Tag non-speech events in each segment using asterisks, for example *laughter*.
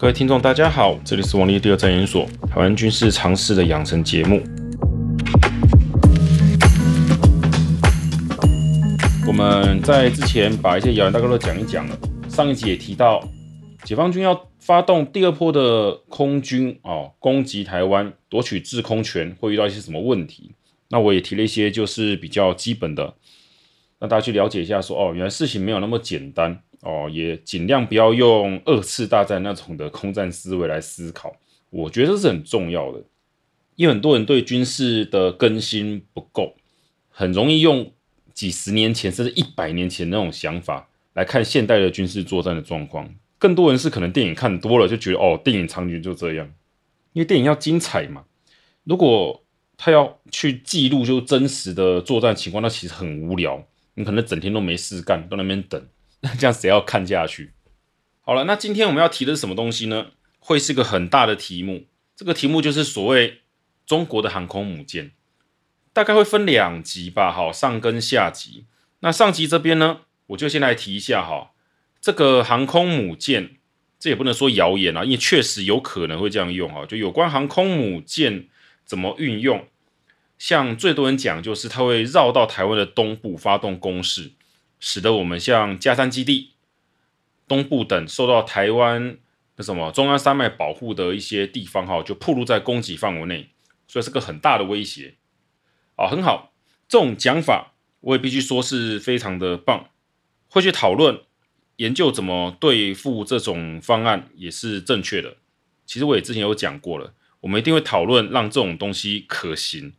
各位听众，大家好，这里是王立第二战研所台湾军事常识的养成节目。我们在之前把一些谣言大概都讲一讲了，上一集也提到，解放军要发动第二波的空军哦，攻击台湾，夺取制空权，会遇到一些什么问题？那我也提了一些，就是比较基本的，让大家去了解一下，说哦，原来事情没有那么简单。哦，也尽量不要用二次大战那种的空战思维来思考，我觉得这是很重要的，因为很多人对军事的更新不够，很容易用几十年前甚至一百年前那种想法来看现代的军事作战的状况。更多人是可能电影看多了就觉得哦，电影场景就这样，因为电影要精彩嘛。如果他要去记录就真实的作战情况，那其实很无聊，你可能整天都没事干，在那边等。那这样谁要看下去？好了，那今天我们要提的是什么东西呢？会是个很大的题目。这个题目就是所谓中国的航空母舰，大概会分两集吧。好，上跟下集。那上集这边呢，我就先来提一下哈，这个航空母舰，这也不能说谣言啊，因为确实有可能会这样用哈。就有关航空母舰怎么运用，像最多人讲就是它会绕到台湾的东部发动攻势。使得我们像加山基地、东部等受到台湾那什么中央山脉保护的一些地方，哈，就暴露在攻击范围内，所以是个很大的威胁。啊，很好，这种讲法我也必须说是非常的棒。会去讨论研究怎么对付这种方案也是正确的。其实我也之前有讲过了，我们一定会讨论让这种东西可行。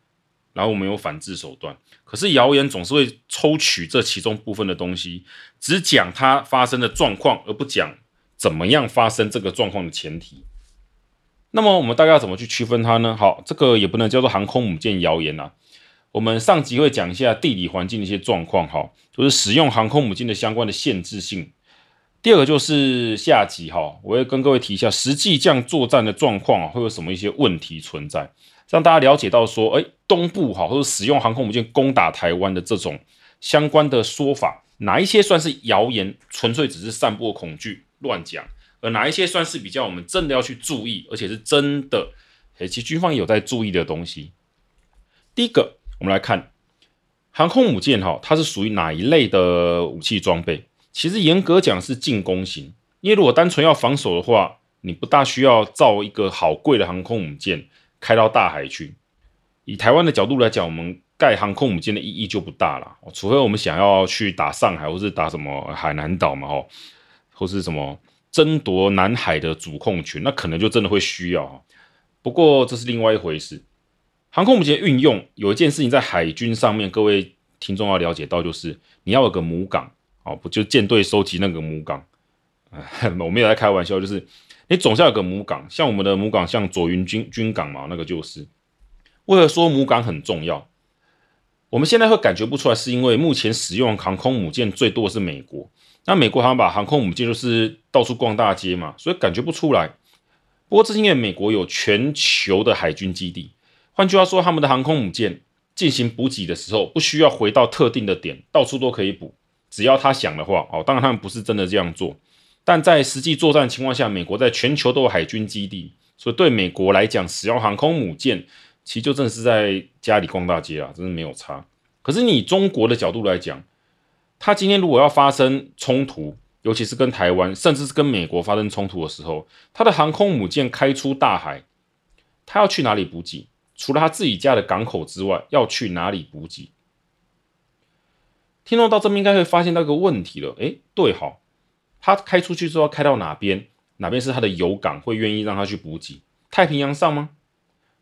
然后我们有反制手段，可是谣言总是会抽取这其中部分的东西，只讲它发生的状况，而不讲怎么样发生这个状况的前提。那么我们大概要怎么去区分它呢？好，这个也不能叫做航空母舰谣言啊。我们上集会讲一下地理环境的一些状况，哈，就是使用航空母舰的相关的限制性。第二个就是下集哈，我会跟各位提一下实际这样作战的状况，会有什么一些问题存在。让大家了解到说，哎，东部哈，或者使用航空母舰攻打台湾的这种相关的说法，哪一些算是谣言，纯粹只是散播恐惧、乱讲，而哪一些算是比较我们真的要去注意，而且是真的，诶，其实军方有在注意的东西。第一个，我们来看航空母舰哈，它是属于哪一类的武器装备？其实严格讲是进攻型，因为如果单纯要防守的话，你不大需要造一个好贵的航空母舰。开到大海去，以台湾的角度来讲，我们盖航空母舰的意义就不大了。除非我们想要去打上海，或是打什么海南岛嘛，吼，或是什么争夺南海的主控权，那可能就真的会需要。不过这是另外一回事。航空母舰运用有一件事情在海军上面，各位听众要了解到，就是你要有个母港，哦，不就舰队收集那个母港？*laughs* 我没有在开玩笑，就是。你总是要有个母港，像我们的母港，像左云军军港嘛，那个就是。为何说母港很重要？我们现在会感觉不出来，是因为目前使用航空母舰最多的是美国。那美国好像把航空母舰就是到处逛大街嘛，所以感觉不出来。不过这是因为美国有全球的海军基地，换句话说，他们的航空母舰进行补给的时候，不需要回到特定的点，到处都可以补，只要他想的话。哦，当然他们不是真的这样做。但在实际作战情况下，美国在全球都有海军基地，所以对美国来讲，使用航空母舰其实就正是在家里逛大街啊，真是没有差。可是你中国的角度来讲，他今天如果要发生冲突，尤其是跟台湾，甚至是跟美国发生冲突的时候，他的航空母舰开出大海，他要去哪里补给？除了他自己家的港口之外，要去哪里补给？听众到这边应该会发现到一个问题了，诶，对，好。他开出去之后开到哪边？哪边是他的油港，会愿意让他去补给？太平洋上吗？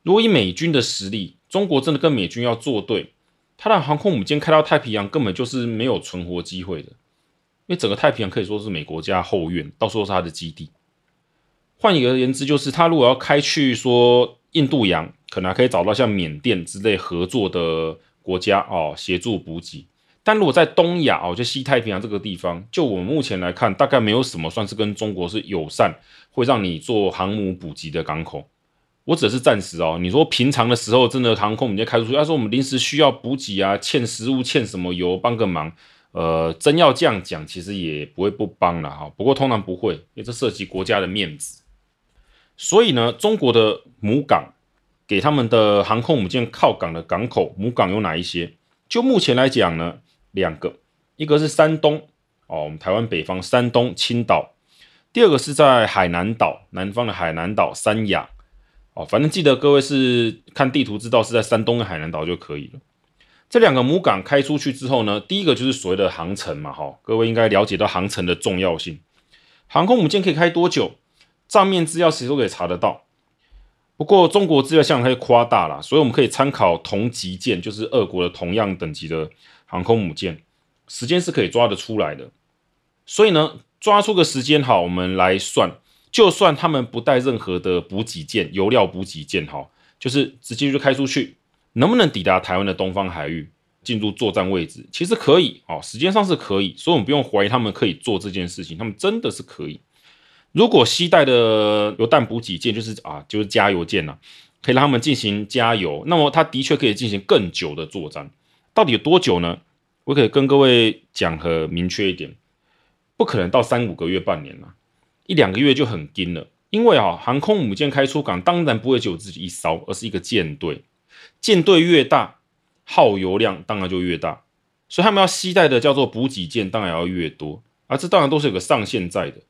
如果以美军的实力，中国真的跟美军要作对，他的航空母舰开到太平洋根本就是没有存活机会的，因为整个太平洋可以说是美国家后院，到时候是他的基地。换一个言之，就是他如果要开去说印度洋，可能还可以找到像缅甸之类合作的国家哦，协助补给。但如果在东亚哦，就西太平洋这个地方，就我们目前来看，大概没有什么算是跟中国是友善，会让你做航母补给的港口。我只是暂时哦。你说平常的时候，真的航空母舰开出去，要说我们临时需要补给啊，欠食物、欠什么油，帮个忙。呃，真要这样讲，其实也不会不帮了哈。不过通常不会，因为这涉及国家的面子。所以呢，中国的母港给他们的航空母舰靠港的港口母港有哪一些？就目前来讲呢，两个，一个是山东哦，我们台湾北方山东青岛，第二个是在海南岛南方的海南岛三亚哦，反正记得各位是看地图知道是在山东跟海南岛就可以了。这两个母港开出去之后呢，第一个就是所谓的航程嘛，哈，各位应该了解到航程的重要性。航空母舰可以开多久？账面资料其实都可以查得到。不过中国资料向来夸大了，所以我们可以参考同级舰，就是俄国的同样等级的航空母舰，时间是可以抓得出来的。所以呢，抓出个时间好，我们来算，就算他们不带任何的补给舰、油料补给舰，哈，就是直接就开出去。能不能抵达台湾的东方海域，进入作战位置？其实可以哦，时间上是可以，所以我们不用怀疑他们可以做这件事情，他们真的是可以。如果携带的油弹补给舰就是啊，就是加油舰呐、啊，可以让他们进行加油，那么他的确可以进行更久的作战。到底有多久呢？我可以跟各位讲很明确一点，不可能到三五个月、半年了，一两个月就很紧了。因为啊，航空母舰开出港，当然不会只有自己一艘，而是一个舰队。舰队越大，耗油量当然就越大，所以他们要携带的叫做补给舰，当然要越多，而这当然都是有个上限在的。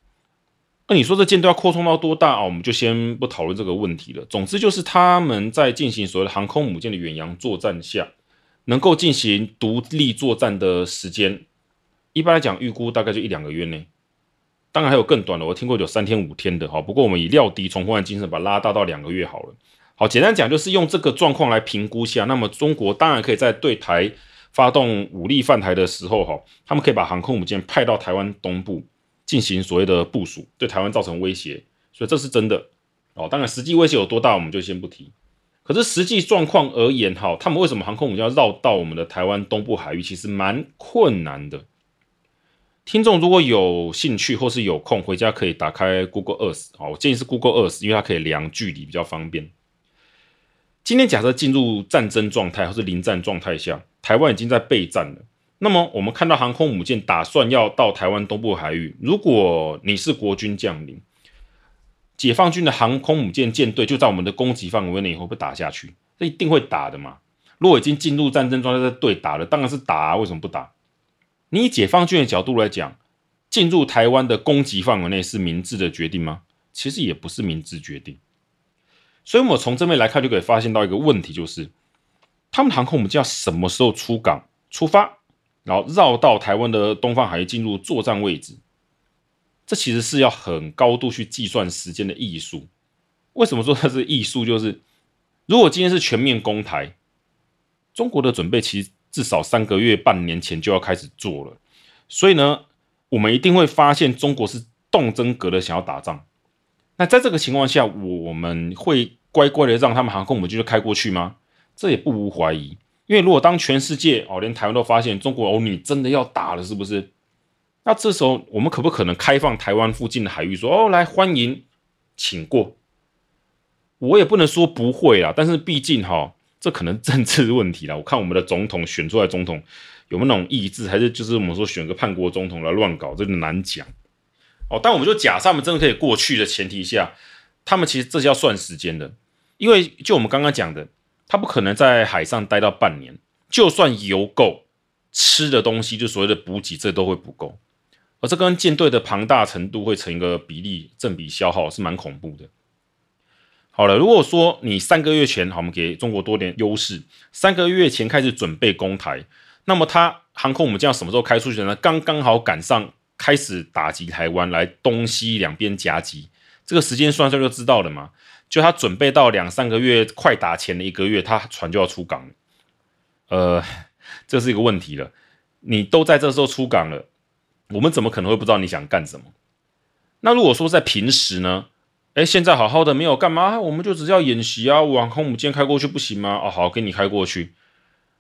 那你说这舰队要扩充到多大啊？我们就先不讨论这个问题了。总之就是他们在进行所谓的航空母舰的远洋作战下，能够进行独立作战的时间，一般来讲预估大概就一两个月内，当然还有更短的，我听过有三天五天的哈。不过我们以料敌从宽的精神把拉大到两个月好了。好，简单讲就是用这个状况来评估下，那么中国当然可以在对台发动武力犯台的时候，哈，他们可以把航空母舰派到台湾东部进行所谓的部署，对台湾造成威胁，所以这是真的。哦，当然实际威胁有多大，我们就先不提。可是实际状况而言，哈，他们为什么航空母舰要绕到我们的台湾东部海域，其实蛮困难的。听众如果有兴趣或是有空，回家可以打开 Google Earth，好，我建议是 Google Earth，因为它可以量距离比较方便。今天假设进入战争状态或是临战状态下，台湾已经在备战了。那么我们看到航空母舰打算要到台湾东部海域，如果你是国军将领，解放军的航空母舰舰队就在我们的攻击范围内，会不会打下去？这一定会打的嘛。如果已经进入战争状态在对打了，当然是打啊，为什么不打？你以解放军的角度来讲，进入台湾的攻击范围内是明智的决定吗？其实也不是明智决定。所以，我们从这边来看，就可以发现到一个问题，就是他们航空母舰要什么时候出港出发，然后绕到台湾的东方海域进入作战位置，这其实是要很高度去计算时间的艺术。为什么说它是艺术？就是如果今天是全面攻台，中国的准备其实至少三个月、半年前就要开始做了。所以呢，我们一定会发现中国是动真格的想要打仗。那在这个情况下，我们会乖乖的让他们航空母舰就开过去吗？这也不无怀疑。因为如果当全世界哦，连台湾都发现中国哦，你真的要打了，是不是？那这时候我们可不可能开放台湾附近的海域，说哦，来欢迎，请过？我也不能说不会啦，但是毕竟哈、哦，这可能政治问题啦。我看我们的总统选出来总统有没有那种意志，还是就是我们说选个叛国总统来乱搞，这个难讲。哦，但我们就假设他们真的可以过去的前提下，他们其实这是要算时间的，因为就我们刚刚讲的，他不可能在海上待到半年，就算油够，吃的东西就所谓的补给，这都会不够，而这跟舰队的庞大程度会成一个比例正比消耗，是蛮恐怖的。好了，如果说你三个月前，好，我们给中国多点优势，三个月前开始准备攻台，那么他航空母舰什么时候开出去呢？刚刚好赶上。开始打击台湾，来东西两边夹击，这个时间算算就知道了嘛。就他准备到两三个月，快打前的一个月，他船就要出港。呃，*laughs* 这是一个问题了。你都在这时候出港了，我们怎么可能会不知道你想干什么？那如果说在平时呢？诶，现在好好的没有干嘛，我们就只要演习啊，往航母舰开过去不行吗？哦，好，给你开过去。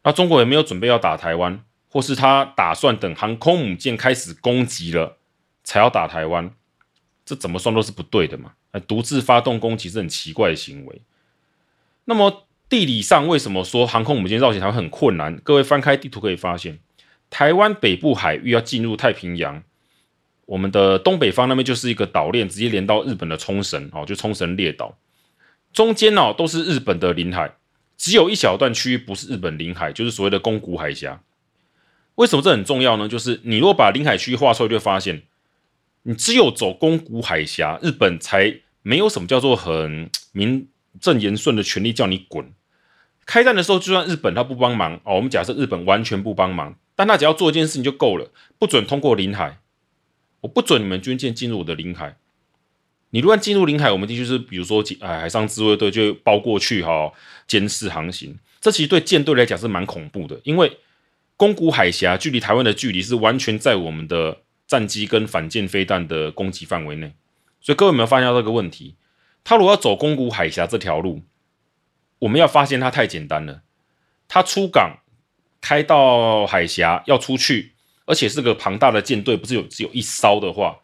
那中国也没有准备要打台湾。或是他打算等航空母舰开始攻击了，才要打台湾，这怎么算都是不对的嘛！哎，独自发动攻击是很奇怪的行为。那么地理上为什么说航空母舰绕行台湾很困难？各位翻开地图可以发现，台湾北部海域要进入太平洋，我们的东北方那边就是一个岛链，直接连到日本的冲绳哦，就冲绳列岛，中间哦都是日本的领海，只有一小段区域不是日本领海，就是所谓的宫古海峡。为什么这很重要呢？就是你如果把领海区域画出来，就会发现，你只有走宫古海峡，日本才没有什么叫做很名正言顺的权利叫你滚。开战的时候，就算日本他不帮忙哦，我们假设日本完全不帮忙，但他只要做一件事情就够了，不准通过领海，我不准你们军舰进入我的领海。你如果进入领海，我们地区是比如说，哎，海上自卫队就包过去哈、监视航行。这其实对舰队来讲是蛮恐怖的，因为。宫古海峡距离台湾的距离是完全在我们的战机跟反舰飞弹的攻击范围内，所以各位有没有发现到这个问题？他如果要走宫古海峡这条路，我们要发现它太简单了。他出港开到海峡要出去，而且是个庞大的舰队，不是有只有一艘的话，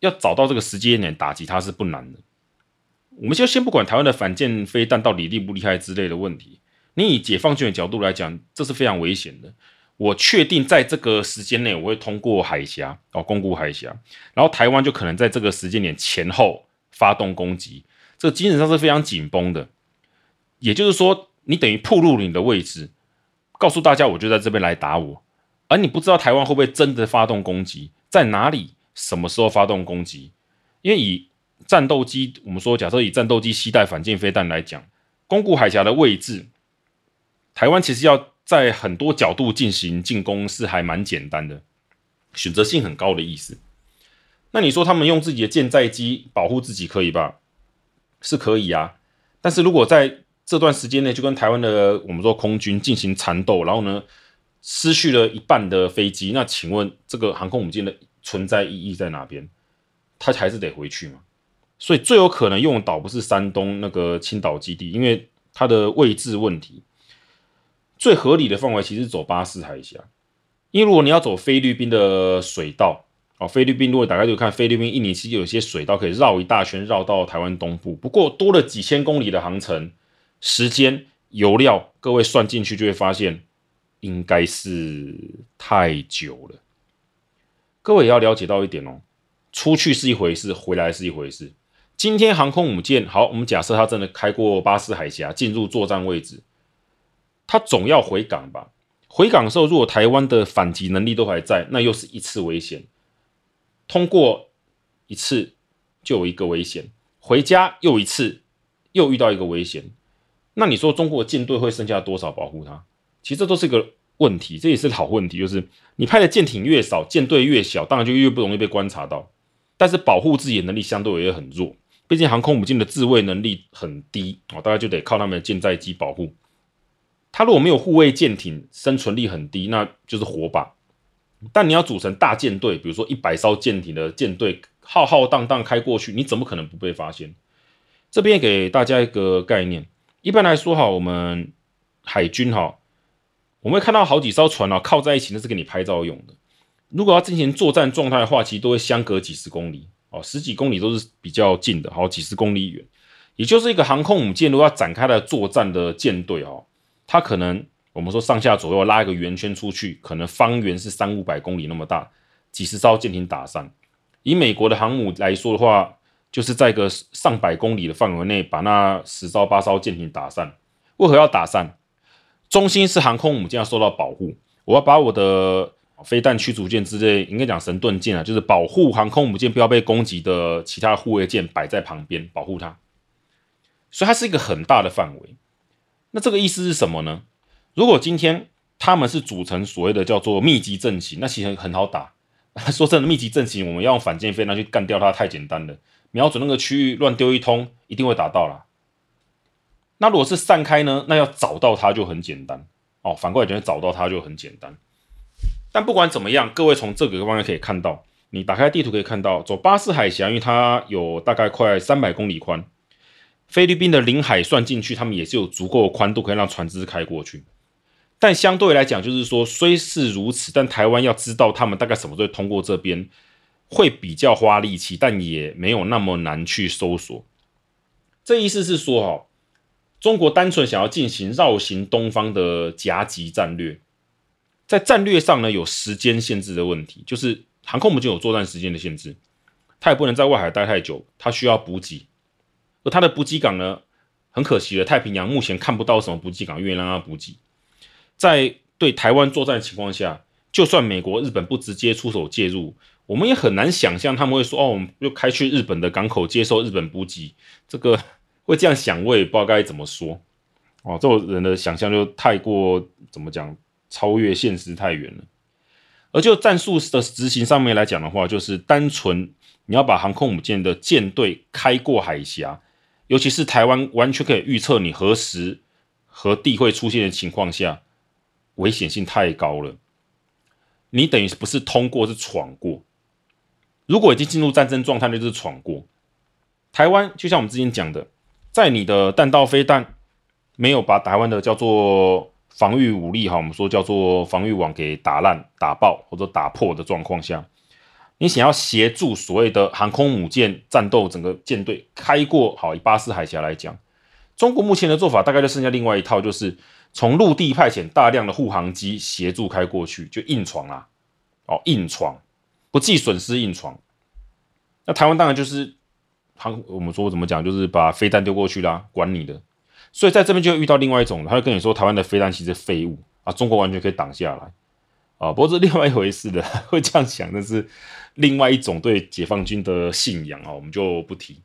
要找到这个时间点打击它是不难的。我们就先不管台湾的反舰飞弹到底厉不厉害之类的问题，你以解放军的角度来讲，这是非常危险的。我确定在这个时间内我会通过海峡哦，宫古海峡，然后台湾就可能在这个时间点前后发动攻击，这个精神上是非常紧绷的。也就是说，你等于暴露你的位置，告诉大家我就在这边来打我，而你不知道台湾会不会真的发动攻击，在哪里、什么时候发动攻击？因为以战斗机，我们说假设以战斗机携带反舰飞弹来讲，宫古海峡的位置，台湾其实要。在很多角度进行进攻是还蛮简单的，选择性很高的意思。那你说他们用自己的舰载机保护自己可以吧？是可以啊。但是如果在这段时间内就跟台湾的我们说空军进行缠斗，然后呢失去了一半的飞机，那请问这个航空母舰的存在意义在哪边？它还是得回去嘛。所以最有可能用的岛不是山东那个青岛基地，因为它的位置问题。最合理的范围其实走巴士海峡，因为如果你要走菲律宾的水道，哦，菲律宾如果大家就看菲律宾、印尼其实有些水道可以绕一大圈绕到台湾东部，不过多了几千公里的航程，时间、油料，各位算进去就会发现，应该是太久了。各位也要了解到一点哦，出去是一回事，回来是一回事。今天航空母舰好，我们假设它真的开过巴士海峡，进入作战位置。它总要回港吧？回港的时候，如果台湾的反击能力都还在，那又是一次危险。通过一次就有一个危险，回家又一次，又遇到一个危险。那你说中国舰队会剩下多少保护它？其实这都是个问题，这也是好问题。就是你派的舰艇越少，舰队越小，当然就越不容易被观察到。但是保护自己的能力相对也很弱，毕竟航空母舰的自卫能力很低啊，大概就得靠他们的舰载机保护。它如果没有护卫舰艇，生存力很低，那就是火把。但你要组成大舰队，比如说一百艘舰艇的舰队，浩浩荡荡开过去，你怎么可能不被发现？这边给大家一个概念，一般来说哈，我们海军哈，我们会看到好几艘船啊靠在一起，那是给你拍照用的。如果要进行作战状态的话，其实都会相隔几十公里哦，十几公里都是比较近的，好几十公里远，也就是一个航空母舰如果要展开的作战的舰队哦。它可能我们说上下左右拉一个圆圈出去，可能方圆是三五百公里那么大，几十艘舰艇打散。以美国的航母来说的话，就是在一个上百公里的范围内把那十艘八艘舰艇打散。为何要打散？中心是航空母舰要受到保护，我要把我的飞弹驱逐舰之类，应该讲神盾舰啊，就是保护航空母舰不要被攻击的其他护卫舰摆在旁边保护它。所以它是一个很大的范围。那这个意思是什么呢？如果今天他们是组成所谓的叫做密集阵型，那其实很好打。*laughs* 说真的，密集阵型我们要用反舰飞弹去干掉它太简单了，瞄准那个区域乱丢一通，一定会打到啦。那如果是散开呢？那要找到它就很简单哦。反过来讲，找到它就很简单。但不管怎么样，各位从这个方面可以看到，你打开地图可以看到，走巴士海峡，因为它有大概快三百公里宽。菲律宾的领海算进去，他们也是有足够的宽度可以让船只开过去。但相对来讲，就是说虽是如此，但台湾要知道他们大概什么时候通过这边，会比较花力气，但也没有那么难去搜索。这意思是说，哈，中国单纯想要进行绕行东方的夹击战略，在战略上呢有时间限制的问题，就是航空母舰有作战时间的限制，它也不能在外海待太久，它需要补给。而它的补给港呢，很可惜了，太平洋目前看不到什么补给港愿意让它补给。在对台湾作战的情况下，就算美国、日本不直接出手介入，我们也很难想象他们会说：“哦，我们又开去日本的港口接受日本补给。”这个 *laughs* 会这样想，我也不知道该怎么说。哦，这种人的想象就太过怎么讲，超越现实太远了。而就战术的执行上面来讲的话，就是单纯你要把航空母舰的舰队开过海峡，尤其是台湾完全可以预测你何时何地会出现的情况下，危险性太高了。你等于不是通过，是闯过。如果已经进入战争状态，那就是闯过。台湾就像我们之前讲的，在你的弹道飞弹没有把台湾的叫做防御武力哈，我们说叫做防御网给打烂、打爆或者打破的状况下，你想要协助所谓的航空母舰战斗，整个舰队开过好以巴士海峡来讲，中国目前的做法大概就剩下另外一套，就是从陆地派遣大量的护航机协助开过去，就硬闯啊，哦，硬闯，不计损失硬闯。那台湾当然就是航，我们说怎么讲，就是把飞弹丢过去啦，管你的。所以在这边就遇到另外一种，他会跟你说台湾的飞弹其实废物啊，中国完全可以挡下来啊。不过这另外一回事的，*laughs* 会这样想，那是另外一种对解放军的信仰啊，我们就不提。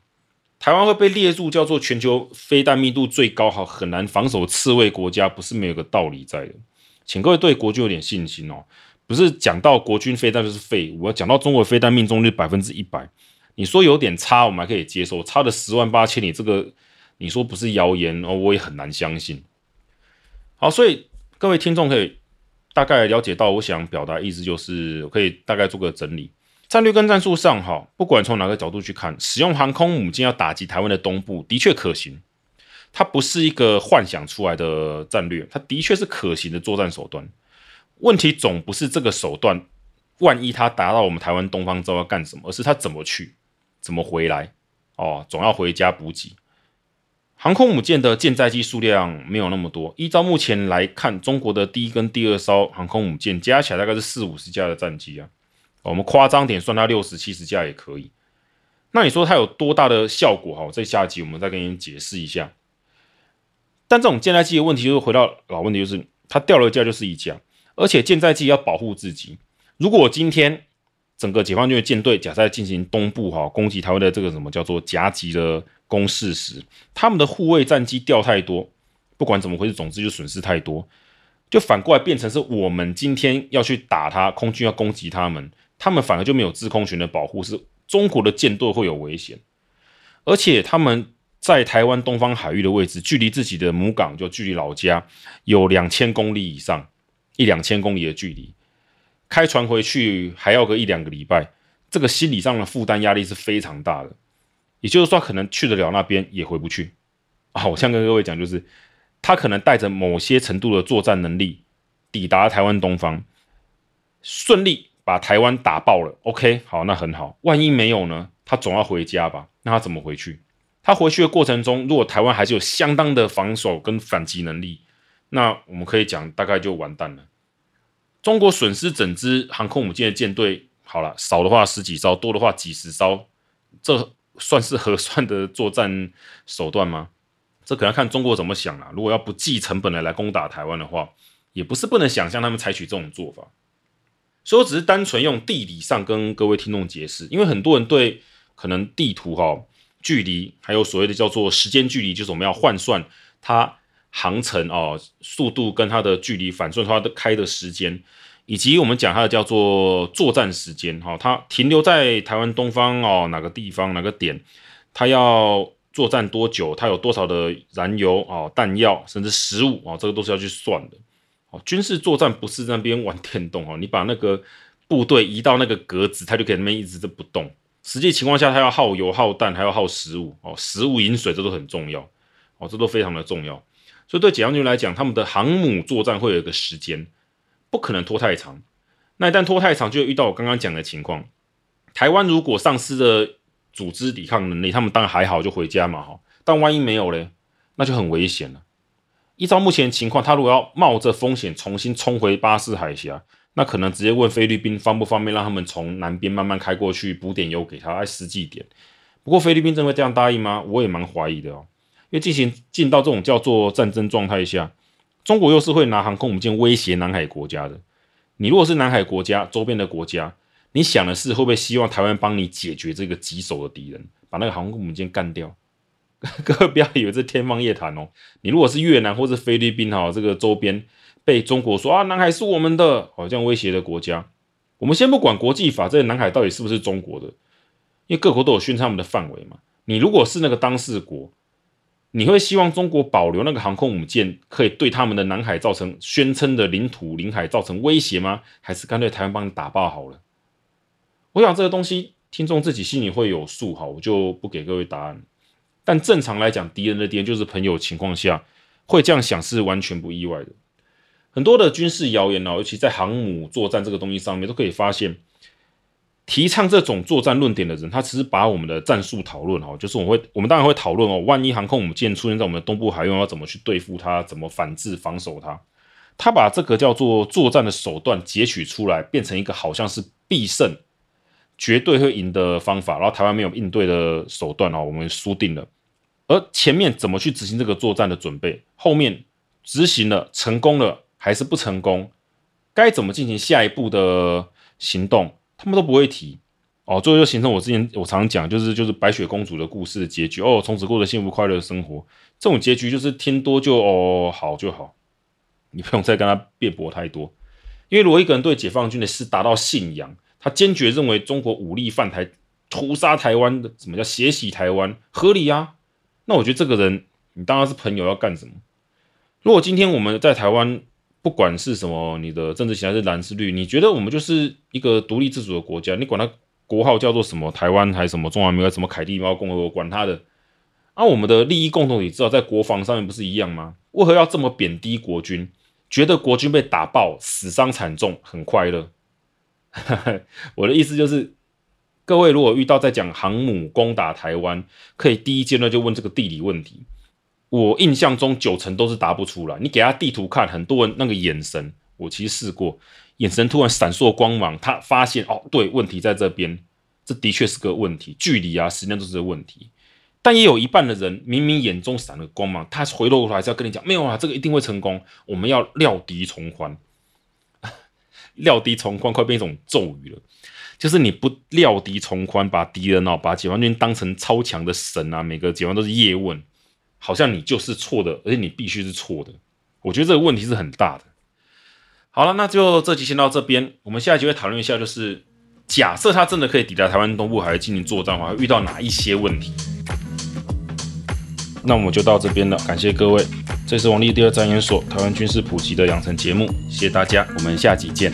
台湾会被列入叫做全球飞弹密度最高、好很难防守刺猬国家，不是没有个道理在的。请各位对国军有点信心哦，不是讲到国军飞弹就是废物，我要讲到中国飞弹命中率百分之一百，你说有点差，我们还可以接受，差了十万八千里这个。你说不是谣言哦，我也很难相信。好，所以各位听众可以大概了解到，我想表达意思就是，我可以大概做个整理。战略跟战术上，哈，不管从哪个角度去看，使用航空母舰要打击台湾的东部，的确可行。它不是一个幻想出来的战略，它的确是可行的作战手段。问题总不是这个手段，万一他达到我们台湾东方之后要干什么，而是他怎么去，怎么回来？哦，总要回家补给。航空母舰的舰载机数量没有那么多，依照目前来看，中国的第一跟第二艘航空母舰加起来大概是四五十架的战机啊，我们夸张点算它六十七十架也可以。那你说它有多大的效果？哈，在下集我们再跟你解释一下。但这种舰载机的问题就是回到老问题，就是它掉了一架就是一架，而且舰载机要保护自己。如果今天整个解放军的舰队假设进行东部哈攻击台湾的这个什么叫做夹击的攻势时，他们的护卫战机掉太多，不管怎么回事，总之就损失太多，就反过来变成是我们今天要去打他，空军要攻击他们，他们反而就没有制空权的保护，是中国的舰队会有危险，而且他们在台湾东方海域的位置，距离自己的母港就距离老家有两千公里以上，一两千公里的距离，开船回去还要个一两个礼拜，这个心理上的负担压力是非常大的。也就是说，可能去得了那边，也回不去啊！我想跟各位讲，就是他可能带着某些程度的作战能力，抵达台湾东方，顺利把台湾打爆了。OK，好，那很好。万一没有呢？他总要回家吧？那他怎么回去？他回去的过程中，如果台湾还是有相当的防守跟反击能力，那我们可以讲，大概就完蛋了。中国损失整支航空母舰的舰队，好了，少的话十几艘，多的话几十艘，这。算是合算的作战手段吗？*laughs* 这可能要看中国怎么想啊。如果要不计成本的来攻打台湾的话，也不是不能想象他们采取这种做法。所以我只是单纯用地理上跟各位听众解释，因为很多人对可能地图哈、距离，还有所谓的叫做时间距离，就是我们要换算它航程哦速度跟它的距离，反算它的开的时间。以及我们讲它的叫做作战时间，哈，它停留在台湾东方哦，哪个地方哪个点，它要作战多久，它有多少的燃油哦、弹药，甚至食物哦，这个都是要去算的。哦，军事作战不是那边玩电动哦，你把那个部队移到那个格子，它就可以那边一直都不动。实际情况下，它要耗油、耗弹，还要耗食物哦，食物、饮水这都很重要哦，这都非常的重要。所以对解放军来讲，他们的航母作战会有一个时间。不可能拖太长，那一旦拖太长，就会遇到我刚刚讲的情况。台湾如果丧失了组织抵抗能力，他们当然还好，就回家嘛，哈。但万一没有嘞，那就很危险了。依照目前情况，他如果要冒着风险重新冲回巴士海峡，那可能直接问菲律宾方不方便让他们从南边慢慢开过去补点油给他，来实际点。不过菲律宾真会这样答应吗？我也蛮怀疑的哦。因为进行进到这种叫做战争状态下，中国又是会拿航空母舰威胁南海国家的。你如果是南海国家周边的国家，你想的是会不会希望台湾帮你解决这个棘手的敌人，把那个航空母舰干掉？*laughs* 各位不要以为这天方夜谭哦。你如果是越南或是菲律宾哈，这个周边。被中国说啊，南海是我们的，好像威胁的国家。我们先不管国际法，这南海到底是不是中国的？因为各国都有宣称他们的范围嘛。你如果是那个当事国，你会希望中国保留那个航空母舰，可以对他们的南海造成宣称的领土领海造成威胁吗？还是干脆台湾帮你打爆好了？我想这个东西，听众自己心里会有数，哈，我就不给各位答案。但正常来讲，敌人的敌人就是朋友情况下，会这样想是完全不意外的。很多的军事谣言呢，尤其在航母作战这个东西上面，都可以发现，提倡这种作战论点的人，他其实把我们的战术讨论哈，就是我们会，我们当然会讨论哦，万一航空母舰出现在我们的东部海域，要怎么去对付它，怎么反制防守它？他把这个叫做作战的手段截取出来，变成一个好像是必胜、绝对会赢的方法，然后台湾没有应对的手段哦，我们输定了。而前面怎么去执行这个作战的准备，后面执行了成功了。还是不成功，该怎么进行下一步的行动，他们都不会提哦。最后就形成我之前我常讲，就是就是白雪公主的故事的结局哦，从此过着幸福快乐的生活。这种结局就是听多就哦好就好，你不用再跟他辩驳太多。因为如果一个人对解放军的事达到信仰，他坚决认为中国武力犯台、屠杀台湾的，什么叫血洗台湾，合理啊？那我觉得这个人，你当他是朋友要干什么？如果今天我们在台湾，不管是什么，你的政治形态是蓝是绿，你觉得我们就是一个独立自主的国家，你管它国号叫做什么台湾还是什么中华民国什么凯蒂猫共和国，管他的。啊，我们的利益共同体至少在国防上面不是一样吗？为何要这么贬低国军？觉得国军被打爆，死伤惨重，很快乐。*laughs* 我的意思就是，各位如果遇到在讲航母攻打台湾，可以第一阶段就问这个地理问题。我印象中九成都是答不出来。你给他地图看，很多人那个眼神，我其实试过，眼神突然闪烁光芒，他发现哦，对，问题在这边，这的确是个问题，距离啊，时间都是个问题。但也有一半的人，明明眼中闪了光芒，他回头还是要跟你讲，没有啊，这个一定会成功，我们要料敌从宽。料敌从宽快变一种咒语了，就是你不料敌从宽，把敌人哦，把解放军当成超强的神啊，每个解放都是叶问。好像你就是错的，而且你必须是错的。我觉得这个问题是很大的。好了，那就这集先到这边。我们下一集会讨论一下，就是假设他真的可以抵达台湾东部海域进行作战的话，会遇到哪一些问题？那我们就到这边了，感谢各位。这是王立第二战研所台湾军事普及的养成节目，谢谢大家，我们下集见。